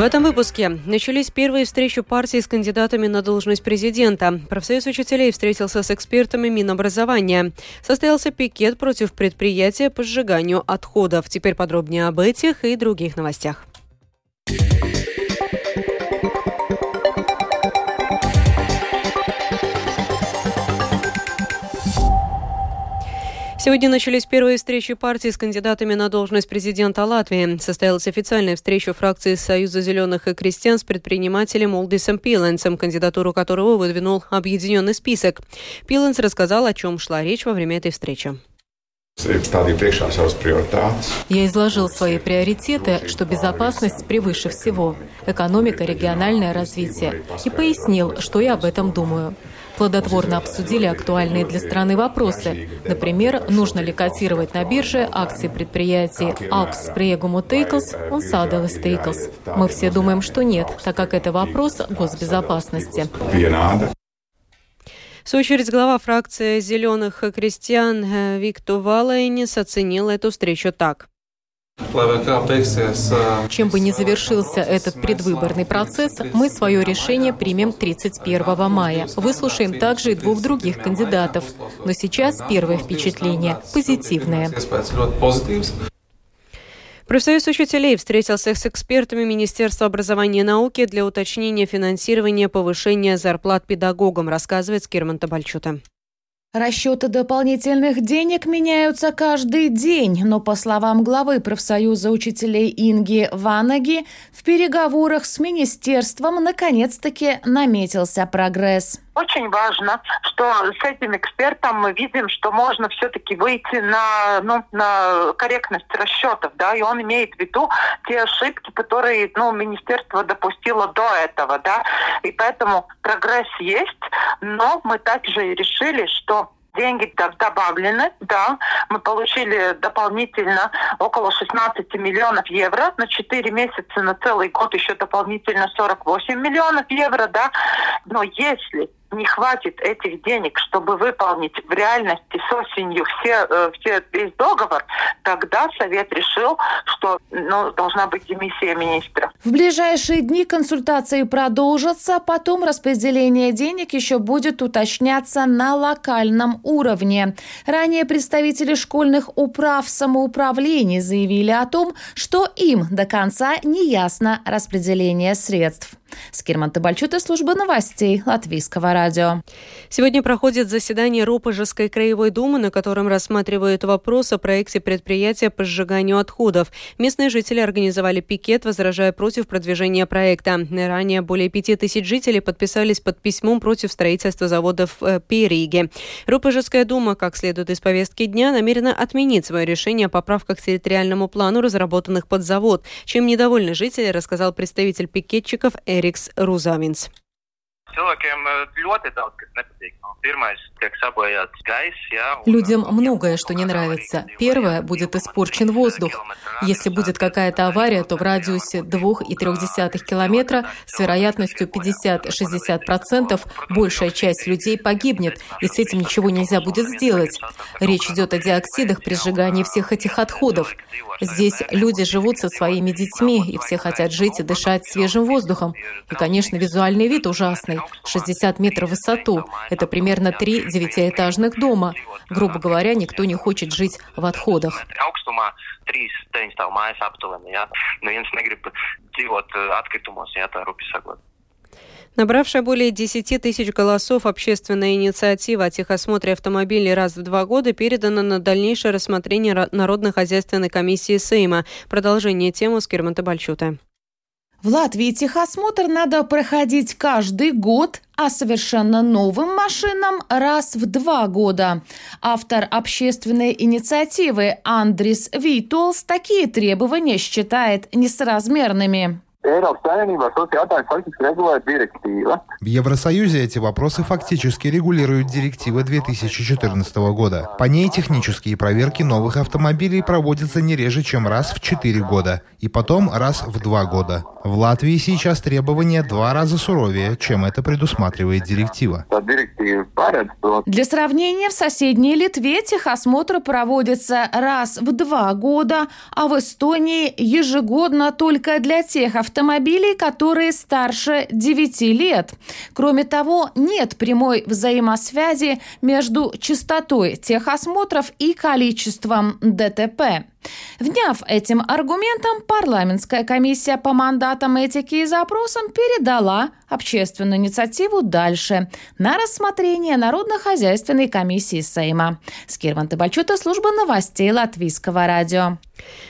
В этом выпуске начались первые встречи партии с кандидатами на должность президента. Профсоюз учителей встретился с экспертами Минобразования. Состоялся пикет против предприятия по сжиганию отходов. Теперь подробнее об этих и других новостях. Сегодня начались первые встречи партии с кандидатами на должность президента Латвии. Состоялась официальная встреча фракции Союза зеленых и крестьян с предпринимателем Олдисом Пиленсом, кандидатуру которого выдвинул объединенный список. Пиленс рассказал, о чем шла речь во время этой встречи. Я изложил свои приоритеты, что безопасность превыше всего, экономика, региональное развитие, и пояснил, что я об этом думаю плодотворно обсудили актуальные для страны вопросы. Например, нужно ли котировать на бирже акции предприятий Priegum Teikls и Sadalis Teikls. Мы все думаем, что нет, так как это вопрос госбезопасности. В свою очередь, глава фракции «Зеленых крестьян» Виктор Валайнис оценил эту встречу так. Чем бы ни завершился этот предвыборный процесс, мы свое решение примем 31 мая. Выслушаем также и двух других кандидатов. Но сейчас первое впечатление позитивное. Профсоюз учителей встретился с экспертами Министерства образования и науки для уточнения финансирования повышения зарплат педагогам, рассказывает Скирман Табальчута. Расчеты дополнительных денег меняются каждый день, но, по словам главы профсоюза учителей Инги Ванаги, в переговорах с министерством наконец-таки наметился прогресс. Очень важно, что с этим экспертом мы видим, что можно все-таки выйти на, ну, на корректность расчетов, да, и он имеет в виду те ошибки, которые, ну, министерство допустило до этого, да, и поэтому прогресс есть, но мы также решили, что деньги добавлены, да. Мы получили дополнительно около 16 миллионов евро на 4 месяца, на целый год еще дополнительно 48 миллионов евро, да. Но если не хватит этих денег, чтобы выполнить в реальности с осенью все, э, все, весь договор, тогда Совет решил, что ну, должна быть демиссия министра. В ближайшие дни консультации продолжатся, потом распределение денег еще будет уточняться на локальном уровне. Ранее представители школьных управ самоуправлений заявили о том, что им до конца не ясно распределение средств. Скирман Табальчута, служба новостей Латвийского радио. Сегодня проходит заседание Ропожеской краевой думы, на котором рассматривают вопрос о проекте предприятия по сжиганию отходов. Местные жители организовали пикет, возражая против продвижения проекта. Ранее более пяти тысяч жителей подписались под письмом против строительства заводов э, Периге. Ропожеская дума, как следует из повестки дня, намерена отменить свое решение о поправках к территориальному плану, разработанных под завод. Чем недовольны жители, рассказал представитель пикетчиков Eriks Ruzāvins. Cilvēkiem ļoti daudz kas nepatīk. Pirmais tiek sabojāts gaiss, jā. Людям многое, что не нравится. Первое, будет испорчен воздух. Если будет какая-то авария, то в радиусе 2,3 километра с вероятностью 50-60% большая часть людей погибнет, и с этим ничего нельзя будет сделать. Речь идет о диоксидах при сжигании всех этих отходов. Здесь люди живут со своими детьми, и все хотят жить и дышать свежим воздухом. И, конечно, визуальный вид ужасный. 60 метров в высоту. Это примерно три девятиэтажных дома. Грубо говоря, никто не хочет жить в отходах. Набравшая более 10 тысяч голосов общественная инициатива о техосмотре автомобилей раз в два года передана на дальнейшее рассмотрение Народно-хозяйственной комиссии Сейма. Продолжение темы с Кирманта Бальчута. В Латвии техосмотр надо проходить каждый год, а совершенно новым машинам раз в два года. Автор общественной инициативы Андрис Витолс такие требования считает несоразмерными. В Евросоюзе эти вопросы фактически регулируют директива 2014 года. По ней технические проверки новых автомобилей проводятся не реже, чем раз в 4 года, и потом раз в 2 года. В Латвии сейчас требования два раза суровее, чем это предусматривает директива. Для сравнения, в соседней Литве техосмотр проводится раз в два года, а в Эстонии ежегодно только для тех автомобилей, которые старше 9 лет. Кроме того, нет прямой взаимосвязи между частотой техосмотров и количеством ДТП. Вняв этим аргументом, парламентская комиссия по мандатам этики и запросам передала общественную инициативу дальше на рассмотрение Народно-хозяйственной комиссии Сейма. Скирван Табальчута, служба новостей Латвийского радио.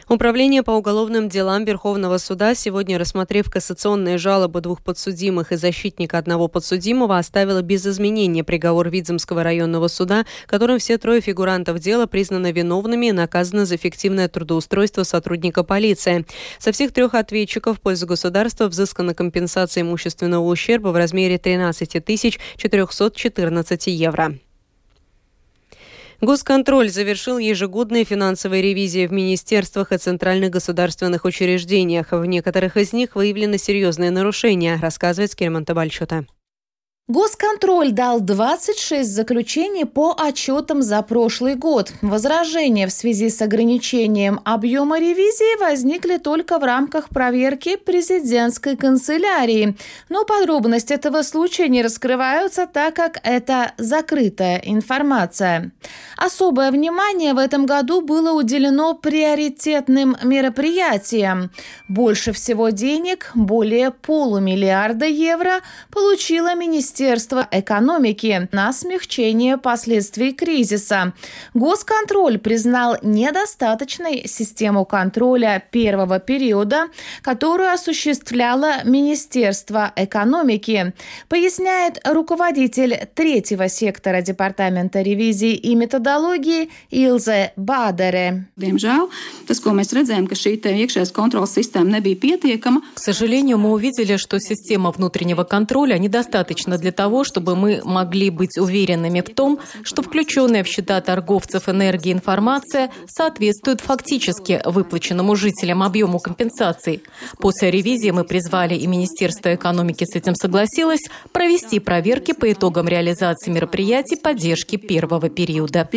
Управление по уголовным делам Верховного суда, сегодня рассмотрев кассационные жалобы двух подсудимых и защитника одного подсудимого, оставило без изменения приговор Видземского районного суда, которым все трое фигурантов дела признаны виновными и наказаны за фиктивное трудоустройство сотрудника полиции. Со всех трех ответчиков в пользу государства взыскана компенсация имущественного ущерба в размере 13 414 евро. Госконтроль завершил ежегодные финансовые ревизии в министерствах и центральных государственных учреждениях. В некоторых из них выявлены серьезные нарушения, рассказывает Скирман Табальчута. Госконтроль дал 26 заключений по отчетам за прошлый год. Возражения в связи с ограничением объема ревизии возникли только в рамках проверки президентской канцелярии. Но подробности этого случая не раскрываются, так как это закрытая информация. Особое внимание в этом году было уделено приоритетным мероприятиям. Больше всего денег, более полумиллиарда евро, получило Министерство Министерства экономики на смягчение последствий кризиса. Госконтроль признал недостаточной систему контроля первого периода, которую осуществляло Министерство экономики, поясняет руководитель третьего сектора Департамента ревизии и методологии Илзе Бадере. К сожалению, мы увидели, что система внутреннего контроля недостаточно для для того, чтобы мы могли быть уверенными в том, что включенная в счета торговцев энергии информация соответствует фактически выплаченному жителям объему компенсаций. После ревизии мы призвали и Министерство экономики с этим согласилось провести проверки по итогам реализации мероприятий поддержки первого периода.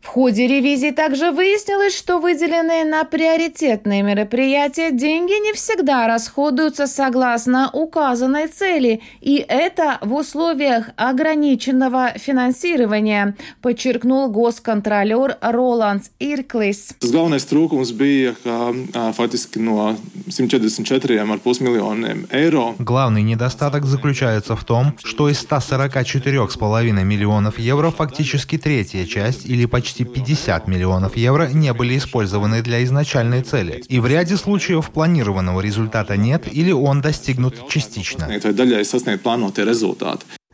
В ходе ревизии также выяснилось, что выделенные на приоритетные мероприятия деньги не всегда расходуются согласно указанной цели, и это в условиях ограниченного финансирования, подчеркнул госконтролер Роландс Ирклис. Главный трūkums bija, ka фактически no 144,5 миллионам евро. Главный недостаток заключается в том, что из 144,5 миллионов евро фактически третья часть или почти почти 50 миллионов евро не были использованы для изначальной цели. И в ряде случаев планированного результата нет или он достигнут частично.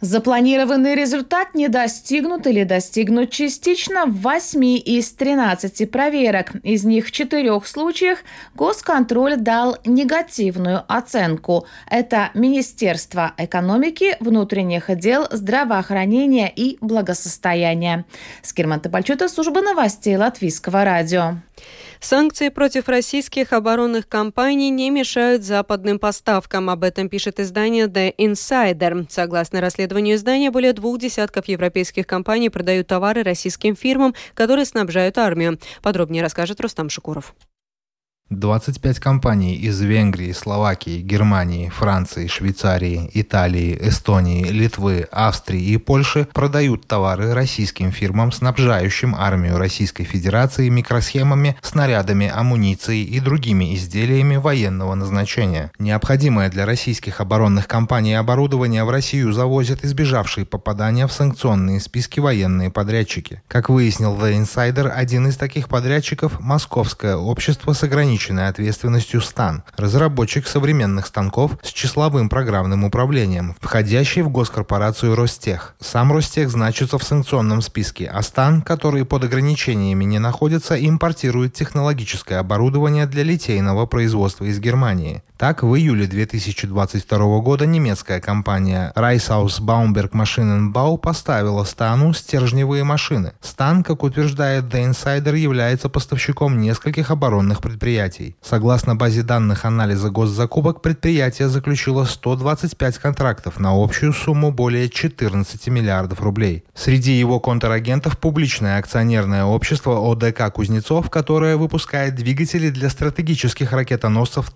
Запланированный результат не достигнут или достигнут частично в 8 из 13 проверок. Из них в четырех случаях госконтроль дал негативную оценку. Это Министерство экономики, внутренних дел, здравоохранения и благосостояния. Скирман Табальчута, служба новостей Латвийского радио. Санкции против российских оборонных компаний не мешают западным поставкам. Об этом пишет издание The Insider. Согласно расследованию издания, более двух десятков европейских компаний продают товары российским фирмам, которые снабжают армию. Подробнее расскажет Рустам Шукуров. 25 компаний из Венгрии, Словакии, Германии, Франции, Швейцарии, Италии, Эстонии, Литвы, Австрии и Польши продают товары российским фирмам, снабжающим армию Российской Федерации микросхемами, снарядами, амуницией и другими изделиями военного назначения. Необходимое для российских оборонных компаний оборудование в Россию завозят избежавшие попадания в санкционные списки военные подрядчики. Как выяснил The Insider, один из таких подрядчиков – Московское общество с ограниченными ограниченной ответственностью СТАН, разработчик современных станков с числовым программным управлением, входящий в госкорпорацию Ростех. Сам Ростех значится в санкционном списке, а СТАН, который под ограничениями не находится, импортирует технологическое оборудование для литейного производства из Германии. Так, в июле 2022 года немецкая компания Reisaus Baumberg Maschinenbau поставила Стану стержневые машины. Стан, как утверждает The Insider, является поставщиком нескольких оборонных предприятий. Согласно базе данных анализа госзакупок, предприятие заключило 125 контрактов на общую сумму более 14 миллиардов рублей. Среди его контрагентов публичное акционерное общество ОДК «Кузнецов», которое выпускает двигатели для стратегических ракетоносцев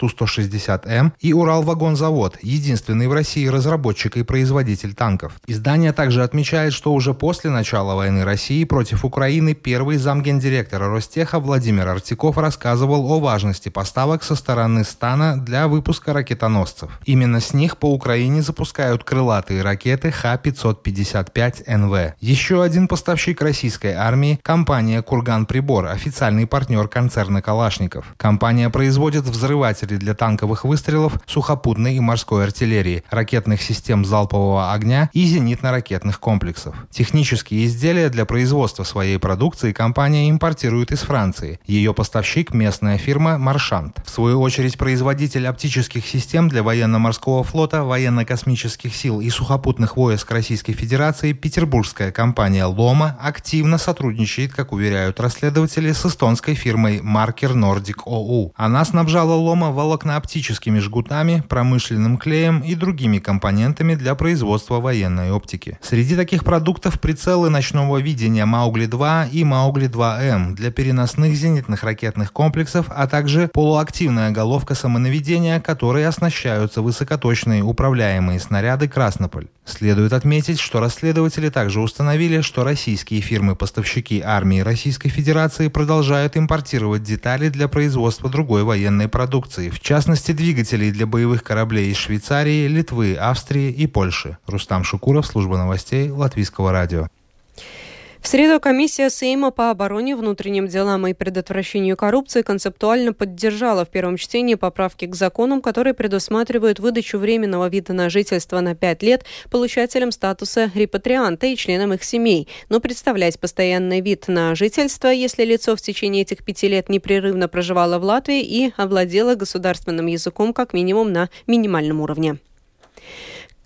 Ту-160М и Уралвагонзавод, единственный в России разработчик и производитель танков. Издание также отмечает, что уже после начала войны России против Украины первый замгендиректора Ростеха Владимир Артиков рассказывал о важности поставок со стороны Стана для выпуска ракетоносцев. Именно с них по Украине запускают крылатые ракеты Х-555НВ. Еще один поставщик российской армии – компания «Курган Прибор», официальный партнер концерна «Калашников». Компания производит взрыватели для танковых выстрелов, сухопутной и морской артиллерии, ракетных систем залпового огня и зенитно-ракетных комплексов. Технические изделия для производства своей продукции компания импортирует из Франции. Ее поставщик – местная фирма «Маршант». В свою очередь, производитель оптических систем для военно-морского флота, военно-космических сил и сухопутных войск Российской Федерации петербургская компания «Лома» активно сотрудничает, как уверяют расследователи, с эстонской фирмой «Маркер Nordic ОУ». Она снабжала «Лома» волокнооптическими жгутами, промышленным клеем и другими компонентами для производства военной оптики. Среди таких продуктов прицелы ночного видения «Маугли-2» и «Маугли-2М» для переносных зенитных ракетных комплексов, а также полуактивная головка самонаведения, которой оснащаются высокоточные управляемые снаряды «Краснополь». Следует отметить, что расследователи также установили, что российские фирмы-поставщики армии Российской Федерации продолжают импортировать детали для производства другой военной продукции, в частности двигателей для боевых кораблей из Швейцарии, Литвы, Австрии и Польши. Рустам Шукуров, служба новостей Латвийского радио. Среду комиссия Сейма по обороне, внутренним делам и предотвращению коррупции концептуально поддержала в первом чтении поправки к законам, которые предусматривают выдачу временного вида на жительство на пять лет получателям статуса репатрианта и членам их семей, но представлять постоянный вид на жительство, если лицо в течение этих пяти лет непрерывно проживало в Латвии и овладело государственным языком как минимум на минимальном уровне.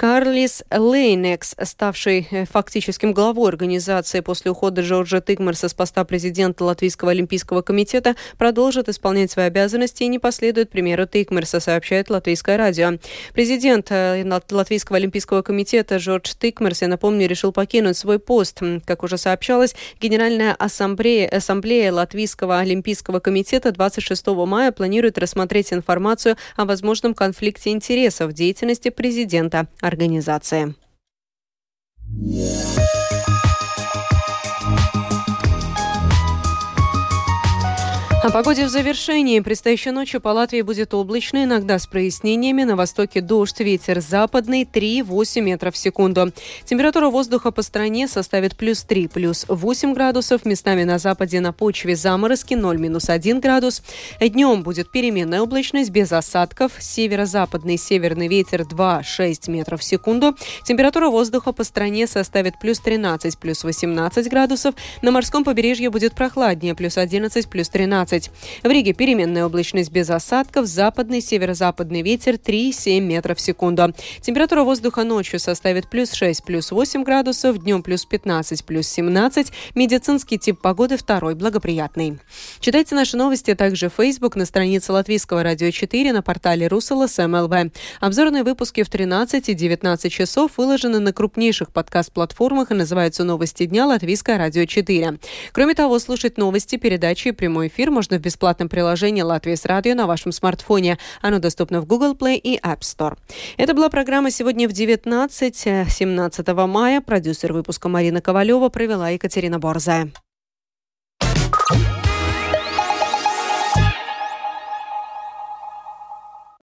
Карлис Лейнекс, ставший э, фактическим главой организации после ухода Джорджа Тыгмарса с поста президента Латвийского олимпийского комитета, продолжит исполнять свои обязанности и не последует примеру Тыгмарса, сообщает Латвийское радио. Президент э, Латвийского олимпийского комитета Джордж Тыгмарс, я напомню, решил покинуть свой пост. Как уже сообщалось, Генеральная ассамблея, ассамблея Латвийского олимпийского комитета 26 мая планирует рассмотреть информацию о возможном конфликте интересов деятельности президента организации. О погоде в завершении. Предстоящей ночью по Латвии будет облачно, иногда с прояснениями. На востоке дождь, ветер западный 3-8 метров в секунду. Температура воздуха по стране составит плюс 3, плюс 8 градусов. Местами на западе на почве заморозки 0-1 градус. Днем будет переменная облачность без осадков. Северо-западный северный ветер 2-6 метров в секунду. Температура воздуха по стране составит плюс 13, плюс 18 градусов. На морском побережье будет прохладнее, плюс 11, плюс 13. 15. В Риге переменная облачность без осадков, западный, северо-западный ветер 3-7 метров в секунду. Температура воздуха ночью составит плюс 6, плюс 8 градусов, днем плюс 15, плюс 17. Медицинский тип погоды второй, благоприятный. Читайте наши новости также в Facebook на странице Латвийского радио 4 на портале Русала СМЛВ. Обзорные выпуски в 13 и 19 часов выложены на крупнейших подкаст-платформах и называются «Новости дня» Латвийское радио 4. Кроме того, слушать новости, передачи и прямой эфир можно можно в бесплатном приложении «Латвия с радио» на вашем смартфоне. Оно доступно в Google Play и App Store. Это была программа сегодня в 19, 17 мая. Продюсер выпуска Марина Ковалева провела Екатерина Борзая.